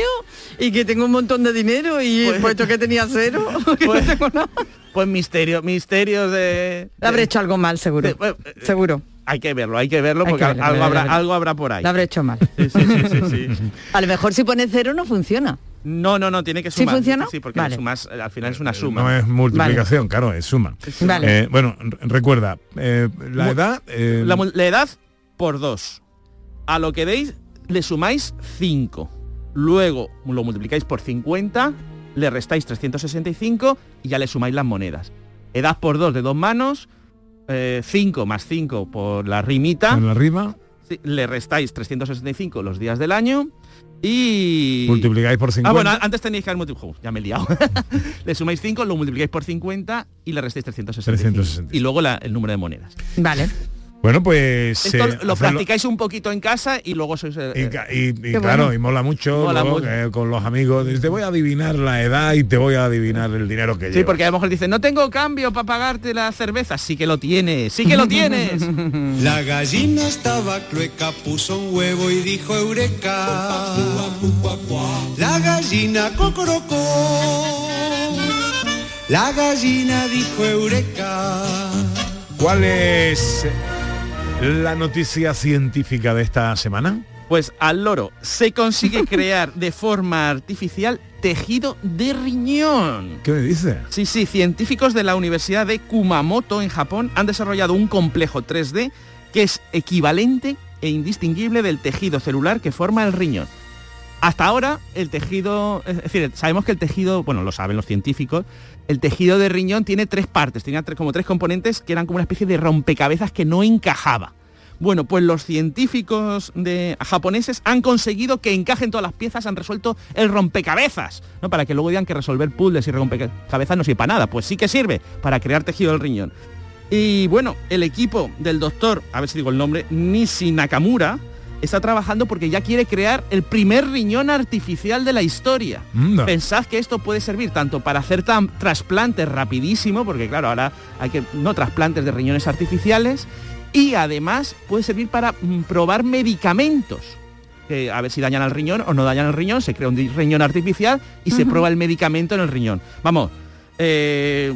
S7: y que tengo un montón de dinero y
S8: Pues-
S7: puesto que tenía cero, que no tengo nada.
S8: Pues misterio, misterios de...
S7: Le habré hecho algo mal, seguro.
S8: de- bueno, eh,
S7: seguro.
S8: Hay que verlo, hay que verlo
S7: Hay
S8: porque
S7: que verlo,
S8: algo,
S7: verlo,
S8: habrá,
S7: verlo.
S8: algo habrá por ahí.
S7: Lo habré hecho mal.
S8: Sí, sí, sí, sí, sí.
S7: A lo mejor si pones cero no funciona.
S8: No, no, no, tiene que
S7: ¿Sí
S8: sumar.
S7: funciona?
S8: Sí, porque
S7: Vale.
S8: sumas, eh, al final es una suma.
S6: No es multiplicación, claro, es suma.
S7: Vale.
S6: Eh, bueno, recuerda, eh, la edad... eh,
S8: La, edad por 2. A lo que deis le sumáis 5. Luego lo multiplicáis por 50, le restáis 365 y ya le sumáis las monedas. Edad por 2 de dos manos, 5 más 5 por la rimita,
S6: en la rima,
S8: sí, le restáis 365 los días del año y...
S6: multiplicáis por 50.
S8: Ah, bueno, antes tenéis que haber multiplicado. Ya me he liado. le sumáis 5, lo multiplicáis por 50 y le restáis 365.
S6: 365.
S8: Y luego la- el número de monedas.
S7: Vale.
S6: Bueno, pues...
S8: Esto
S6: eh,
S8: lo practicáis un poquito en casa y luego sois... eh,
S6: Y, y- claro,
S8: bueno.
S6: y mola mucho,
S8: Mola
S6: luego,
S8: mucho.
S6: eh, con los amigos. Te voy a adivinar la edad y te voy a adivinar el dinero que
S8: Sí,
S6: llevas.
S8: porque a lo mejor dicen, no tengo cambio para pagarte la cerveza. Sí que lo tienes, sí que lo tienes.
S10: La gallina estaba clueca, puso un huevo y dijo eureka. La gallina cocorocó. La gallina dijo eureka.
S6: ¿Cuál es la noticia científica de esta semana?
S8: Pues al loro se consigue crear de forma artificial tejido de riñón.
S6: ¿Qué me dice?
S8: Sí, sí, científicos de la Universidad de Kumamoto en Japón han desarrollado un complejo 3D que es equivalente e indistinguible del tejido celular que forma el riñón. Hasta ahora el tejido, es decir, sabemos que el tejido, bueno, lo saben los científicos, el tejido de riñón tiene tres partes, tenía tres- como tres componentes que eran como una especie de rompecabezas que no encajaba. Bueno, pues los científicos de japoneses han conseguido que encajen todas las piezas, han resuelto el rompecabezas, ¿no? Para que luego digan que resolver puzzles y rompecabezas no sirve para nada. Pues sí que sirve para crear tejido del riñón. Y bueno, el equipo del doctor, a ver si digo el nombre, Nishi Nakamura, está trabajando porque ya quiere crear el primer riñón artificial de la historia. Pensad que esto puede servir tanto para hacer tan trasplantes rapidísimo, porque claro, ahora hay que no trasplantes de riñones artificiales, y además puede servir para mm, probar medicamentos. Que a ver si dañan al riñón o no dañan el riñón, se crea un riñón artificial y se prueba el medicamento en el riñón. Vamos, eh,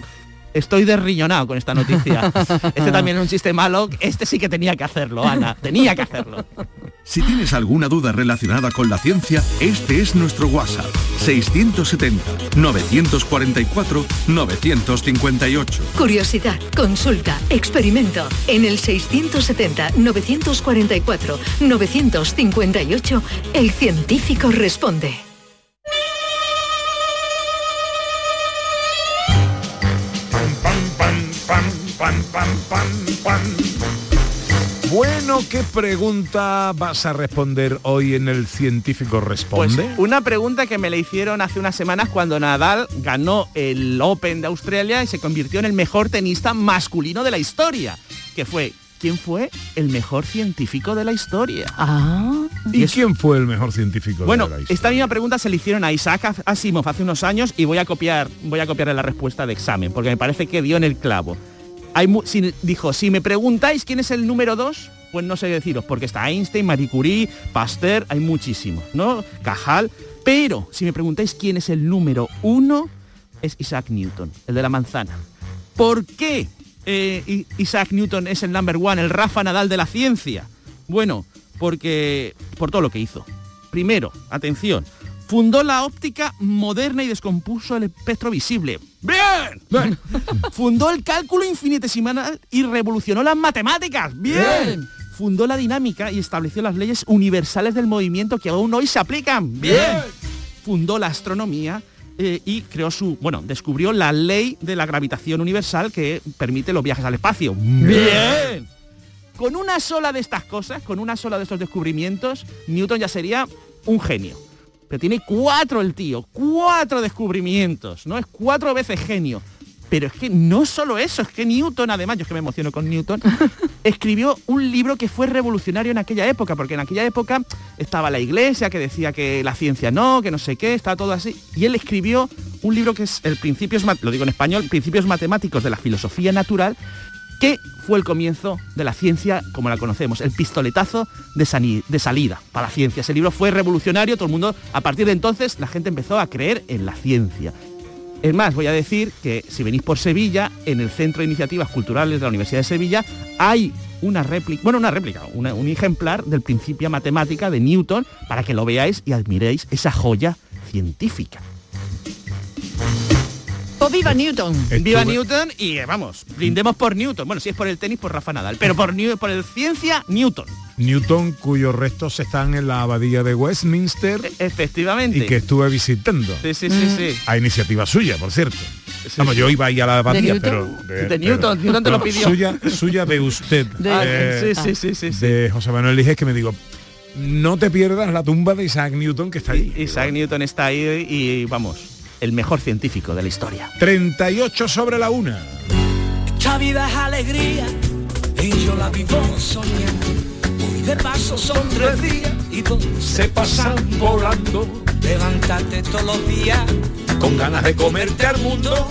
S8: Estoy derriñonado con esta noticia. Este también es un chiste malo. Este sí que tenía que hacerlo, Ana. Tenía que hacerlo.
S11: Si tienes alguna duda relacionada con la ciencia, este es nuestro WhatsApp. 670-944-958.
S5: Curiosidad, consulta, experimento. En el 670-944-958, el científico responde.
S6: Bueno, ¿qué pregunta vas a responder hoy en el científico
S8: Pues
S6: responde?
S8: una pregunta que me le hicieron hace unas semanas cuando Nadal ganó el Open de Australia y se convirtió en el mejor tenista masculino de la historia, que fue ¿quién fue el mejor científico de la historia?
S6: ¿Y, quién fue el mejor científico
S8: Bueno,
S6: de la historia?
S8: esta misma pregunta se le hicieron a Isaac Asimov hace unos años y voy a copiar, voy a copiarle la respuesta de examen, porque me parece que dio en el clavo. Dijo, si me preguntáis quién es el número dos, pues no sé deciros, porque está Einstein, Marie Curie, Pasteur, hay muchísimos, ¿no? Cajal. Pero si me preguntáis quién es el número uno, es Isaac Newton, el de la manzana. ¿Por qué eh, Isaac Newton es el number one, el Rafa Nadal de la ciencia? Bueno, porque por todo lo que hizo. Primero, atención, fundó la óptica moderna y descompuso el espectro visible. ¡Bien! fundó el cálculo infinitesimal y revolucionó las matemáticas. ¡Bien! Fundó la dinámica y estableció las leyes universales del movimiento que aún hoy se aplican. ¡Bien! Fundó la astronomía eh, y creó su, bueno, descubrió la ley de la gravitación universal que permite los viajes al espacio. ¡Bien! Con una sola de estas cosas, con una sola de estos descubrimientos, Newton ya sería un genio. Pero tiene cuatro el tío, cuatro descubrimientos, ¿no? Es cuatro veces genio. Pero es que no solo eso, es que Newton, además, yo es que me emociono con Newton, escribió un libro que fue revolucionario en aquella época, porque en aquella época estaba la iglesia que decía que la ciencia no, que no sé qué, estaba todo así. Y él escribió un libro que es el Principios, lo digo en español, Principios Matemáticos de la Filosofía Natural, que fue el comienzo de la ciencia como la conocemos, el pistoletazo de, salida para la ciencia. Ese libro fue revolucionario, todo el mundo, a partir de entonces, la gente empezó a creer en la ciencia. Es más, voy a decir que si venís por Sevilla, en el Centro de Iniciativas Culturales de la Universidad de Sevilla, hay una réplica, bueno, una réplica, un ejemplar del Principia Matemática de Newton para que lo veáis y admiréis esa joya científica.
S7: ¡O viva Newton!
S8: Viva Newton y eh, vamos, brindemos por Newton. Bueno, si es por el tenis, por Rafa Nadal, pero por, New- por el ciencia, Newton.
S6: Newton, cuyos restos están en la abadía de Westminster
S8: Efectivamente.
S6: y que estuve visitando.
S8: Sí, sí, sí, sí.
S6: A iniciativa suya, por cierto. Vamos, yo iba ahí a la abadía,
S8: ¿De
S6: pero...
S8: De Newton, Newton te lo pidió.
S6: Suya, suya de usted.
S8: De- Ah, sí, sí, sí, sí, sí.
S6: De José Manuel Liges, que me digo, no te pierdas la tumba de Isaac Newton que está ahí.
S8: Isaac Newton está ahí y vamos, el mejor científico de la historia.
S6: 38 sobre la una.
S10: Esta vida es alegría y yo la vivo soñando. Hoy de paso son tres días y dos se pasan volando. Levantarte todos los días
S6: Con ganas de comerte al mundo.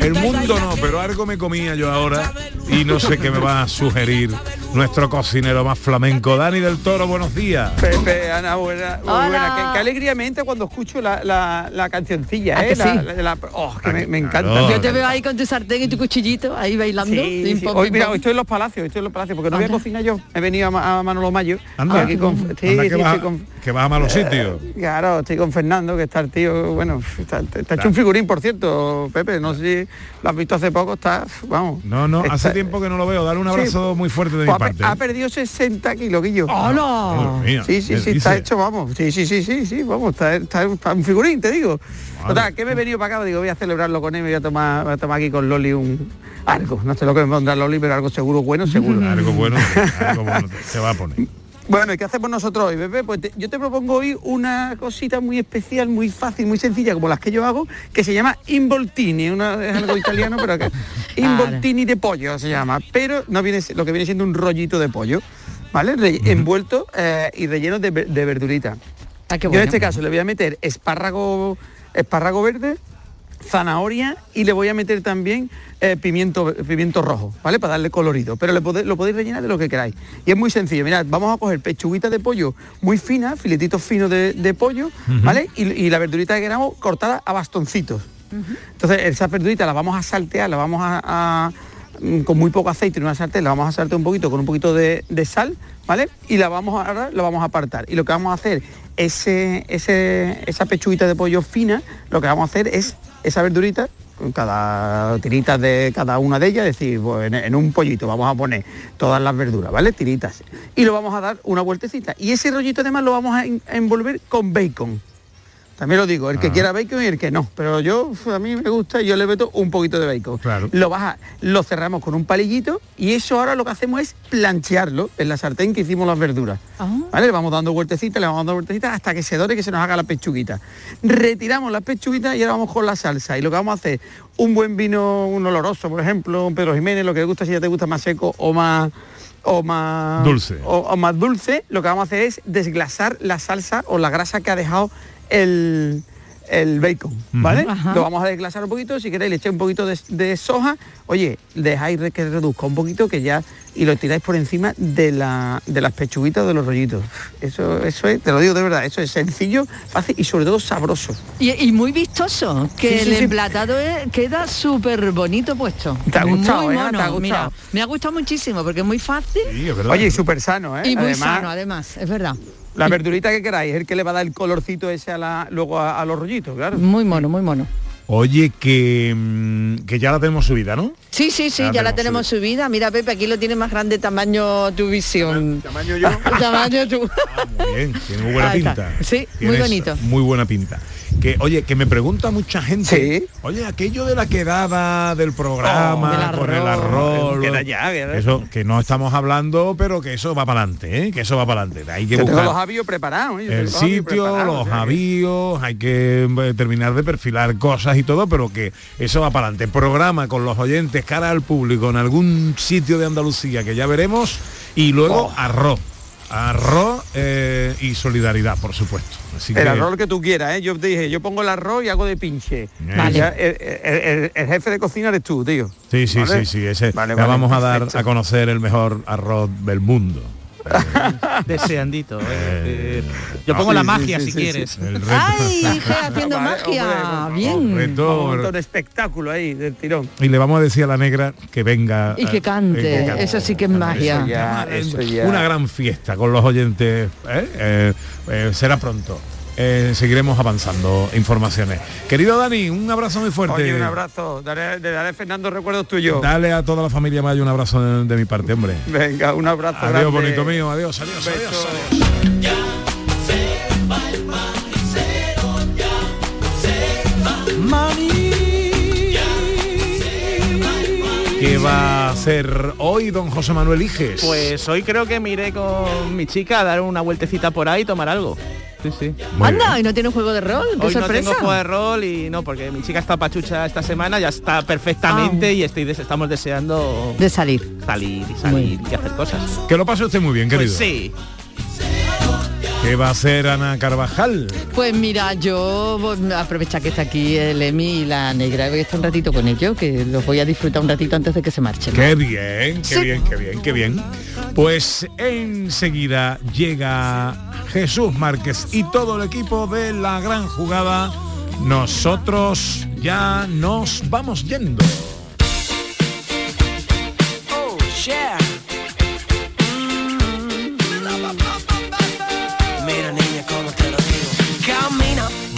S6: El mundo no, pero algo me comía yo ahora y no sé qué me va a sugerir nuestro cocinero más flamenco. Dani del Toro, buenos días.
S14: Pepe, Ana, buena,
S7: Hola.
S14: buena. Qué, qué alegría me entra cuando escucho la, la, la cancioncilla,
S7: ¿A
S14: ¿eh?
S7: que
S14: La-
S7: sí?
S14: la- la- oh, que me, me encanta.
S6: claro.
S7: Yo te veo ahí con tu sartén y tu cuchillito, ahí bailando.
S14: Sí, sí.
S7: pom,
S14: Hoy, mira, hoy estoy en los palacios, estoy en los palacios, porque no voy a
S7: Anda.
S14: cocinar yo. He venido a, a Manolo Mayo.
S6: Anda,
S14: aquí con,
S6: Anda, que,
S14: con-
S6: que vas a malos sitios.
S14: Claro, estoy con Fernando, que está el tío, bueno, está, está hecho un figurín, por cierto, Pepe, no sé si lo has visto hace poco, está, vamos.
S6: No, no, hace tiempo que no lo veo. Dale un
S14: Sí.
S6: abrazo muy fuerte de mi
S14: Pues ha, pe-
S6: parte.
S14: ha perdido 60 kilos, Guillo.
S7: ¡Hola!
S6: Mío,
S14: Sí, sí,
S6: ¿qué
S14: sí, está hecho, vamos. Sí, sí, sí, sí, sí, vamos, está, está, está un figurín, te digo. Total, que me he venido para acá, digo, voy a celebrarlo con él, me voy a tomar, voy a tomar aquí con Loli un algo. No sé lo que me pondrá Loli, pero algo seguro, bueno, seguro.
S6: Algo bueno, algo bueno se va a poner.
S14: Bueno, ¿y qué hacemos nosotros hoy, Pepe? Pues te- yo te propongo hoy una cosita muy especial, muy fácil, muy sencilla, como las que yo hago, que se llama involtini. Una, es algo italiano, pero que involtini de pollo se llama. Pero no viene lo que viene siendo un rollito de pollo, ¿vale? Re- Envuelto eh, y relleno de, ver- de verdurita.
S7: Ah, qué
S14: Yo en este caso le voy a meter espárrago, espárrago verde, zanahoria y le voy a meter también eh, pimiento, pimiento rojo, ¿vale? Para darle colorido. Pero le pode- lo podéis rellenar de lo que queráis. Y es muy sencillo. Mirad, vamos a coger pechuguita de pollo muy fina, filetitos finos de, de pollo, ¿vale? Y, y la verdurita que queramos cortada a bastoncitos. Entonces esas verduritas las vamos a saltear, las vamos a, a- mm, con muy poco aceite en una sartén, la vamos a saltear un poquito con un poquito de, de sal, ¿vale? Y la vamos a ahora la vamos a apartar. Y lo que vamos a hacer, ese, ese, esa pechuguita de pollo fina, lo que vamos a hacer es esa verdurita cada tirita de cada una de ellas, es decir, pues, en, un pollito vamos a poner todas las verduras, ¿vale? Tiritas. Y lo vamos a dar una vueltecita. Y ese rollito además lo vamos a envolver con bacon. También lo digo, el que
S6: Ah.
S14: quiera bacon y el que no. Pero yo, a mí me gusta y yo le meto un poquito de bacon.
S6: Claro.
S14: Lo baja, lo cerramos con un palillito y eso ahora lo que hacemos es planchearlo en la sartén que hicimos las verduras. ¿Vale? Le vamos dando vueltecitas, le vamos dando vueltecitas hasta que se dore, que se nos haga la pechuguita. Retiramos las pechuguitas y ahora vamos con la salsa. Y lo que vamos a hacer, un buen vino, un oloroso, por ejemplo, un Pedro Jiménez, lo que le gusta, si ya te gusta más seco o más o más
S6: Dulce.
S14: o, o más dulce, lo que vamos a hacer es desglasar la salsa o la grasa que ha dejado el, el bacon, ¿vale?
S7: Ajá.
S14: Lo vamos a desglasar un poquito, si queréis le echáis un poquito de, de soja, oye, dejáis que reduzca un poquito que ya y lo tiráis por encima de, la, de las pechuguitas de los rollitos. Eso, eso es, te lo digo de verdad, eso es sencillo, fácil y sobre todo sabroso.
S7: Y, y muy vistoso, que
S14: Sí, sí,
S7: el
S14: sí.
S7: emplatado es- queda súper bonito puesto.
S14: ¿Te ha gustado,
S7: muy
S14: eh?
S7: mono,
S14: ¿Te ha gustado?
S7: mira, me ha gustado muchísimo porque es muy fácil
S14: Oye, y súper sano, ¿eh?
S7: y muy
S14: Además,
S7: sano además, es verdad.
S14: La verdurita que queráis, es el que le va a dar el colorcito ese a la, luego a, a los rollitos, claro.
S7: Muy mono, muy mono.
S6: Oye, que, mm, que ya la tenemos subida, ¿no?
S7: Sí, sí, sí,
S6: Ya
S7: ya, la
S6: tenemos
S7: subida. Mira, Pepe, aquí lo tiene más grande tamaño tu visión.
S6: ¿Tamaño yo?
S7: tamaño tú.
S6: Muy bien, tiene muy buena
S7: Ahí está.
S6: pinta.
S7: Sí, muy bonito.
S6: Muy buena pinta. Que, oye, que me pregunta mucha gente. Oye, aquello de la quedada del programa,
S14: Oh,
S6: con el
S14: arroz. Queda ya, queda.
S6: Eso, que no estamos hablando, pero que eso va para adelante, ¿eh? Que eso va para adelante. Hay que
S14: Yo tengo
S6: buscar
S14: los avíos preparados. ¿eh?
S6: El sitio, los avíos, hay que eh, terminar de perfilar cosas y todo, pero que eso va para adelante. Programa con los oyentes, cara al público, en algún sitio de Andalucía que ya veremos, y luego
S14: Oh.
S6: arroz. Arroz eh, y solidaridad, por supuesto. Así
S14: El
S6: que-
S14: arroz que tú quieras, ¿eh? Yo te dije, yo pongo el arroz y hago de pinche.
S6: Vale.
S14: Ya, El, el- el- el jefe de cocina eres tú, tío.
S6: Sí, sí,
S14: ¿Vale?
S6: sí, sí, ese.
S14: Vale,
S6: ya vamos a dar
S14: perfecto.
S6: a conocer el mejor arroz del mundo.
S8: Deseandito. eh, eh, yo
S6: Ah,
S8: pongo
S6: sí,
S8: la
S6: sí,
S8: magia
S6: sí,
S8: si
S6: sí,
S8: quieres.
S7: ¡Ay, dije haciendo magia! Bien.
S14: Un espectáculo ahí del tirón.
S6: Y le vamos a decir a la negra que venga.
S7: Y que
S6: eh,
S7: cante,
S6: que cante.
S7: eso sí que es magia.
S14: Eso ya, eso ya.
S6: Una gran fiesta con los oyentes. ¿eh? Eh, eh, será pronto. Eh, seguiremos avanzando informaciones. Querido Dani, un abrazo muy fuerte.
S14: Oye, un abrazo. Daré, le daré Fernando recuerdos tuyos.
S6: Dale a toda la familia Mayo un abrazo de, de mi parte, hombre.
S14: Venga, un abrazo
S6: Adiós,
S14: grande.
S6: bonito mío. Adiós, adiós, adiós. Adiós. ¿Qué va a hacer hoy don José Manuel Iges?
S8: Pues hoy creo que me iré con mi chica a dar una vueltecita por ahí y tomar algo. Sí, sí.
S7: Anda, y no tiene un juego de rol, qué
S8: Hoy
S7: sorpresa.
S8: no tengo juego de rol y no, porque mi chica está pachucha esta semana, ya está perfectamente
S7: Ah.
S8: y estoy des- estamos deseando
S7: De salir.
S8: salir y salir y hacer cosas.
S6: Que lo pase usted muy bien, querido.
S8: Pues sí.
S6: ¿Qué va a hacer Ana Carvajal?
S7: Pues mira, yo aprovechar que está aquí el Emi y la negra, voy a estar un ratito con ellos, que los voy a disfrutar un ratito antes de que se marchen.
S6: Qué bien, qué
S7: Sí.
S6: bien, qué bien, qué bien. Pues enseguida llega Jesús Márquez y todo el equipo de la gran jugada. Nosotros ya nos vamos yendo.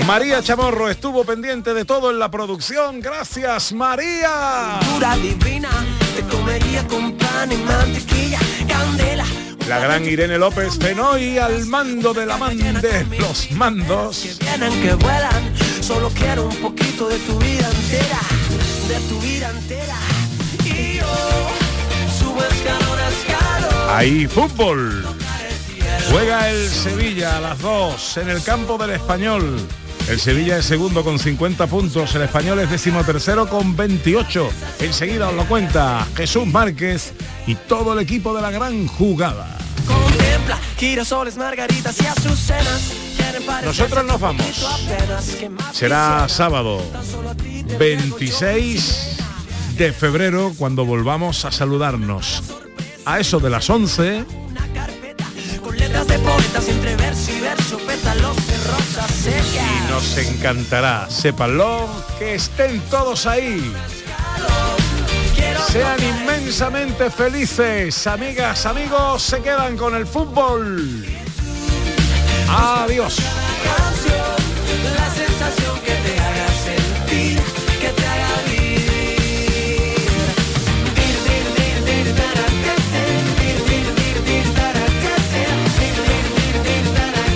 S6: María Chamorro estuvo pendiente de todo en la producción. Gracias, María.
S10: Dura divina, te comería con pan y mantequilla, candela.
S6: La gran Irene López Fenoy al mando de la man de los mandos.
S10: Vienen que vuelan, solo quiero un poquito de tu vida entera, de tu vida entera. Y yo subo escalón a escalón.
S6: Ahí fútbol. Juega el Sevilla a las 2 en el campo del Español. El Sevilla es segundo con 50 puntos, el Español es decimotercero con 28. Enseguida os lo cuenta Jesús Márquez y todo el equipo de la gran jugada.
S10: Contempla girasoles, margaritas y azucenas.
S6: Nosotros nos vamos. Será sábado 26 de febrero cuando volvamos a saludarnos. A eso de las 11 nos encantará. Sépanlo, que estén todos ahí. Sean inmensamente felices, amigas, amigos, se quedan con el fútbol. Adiós.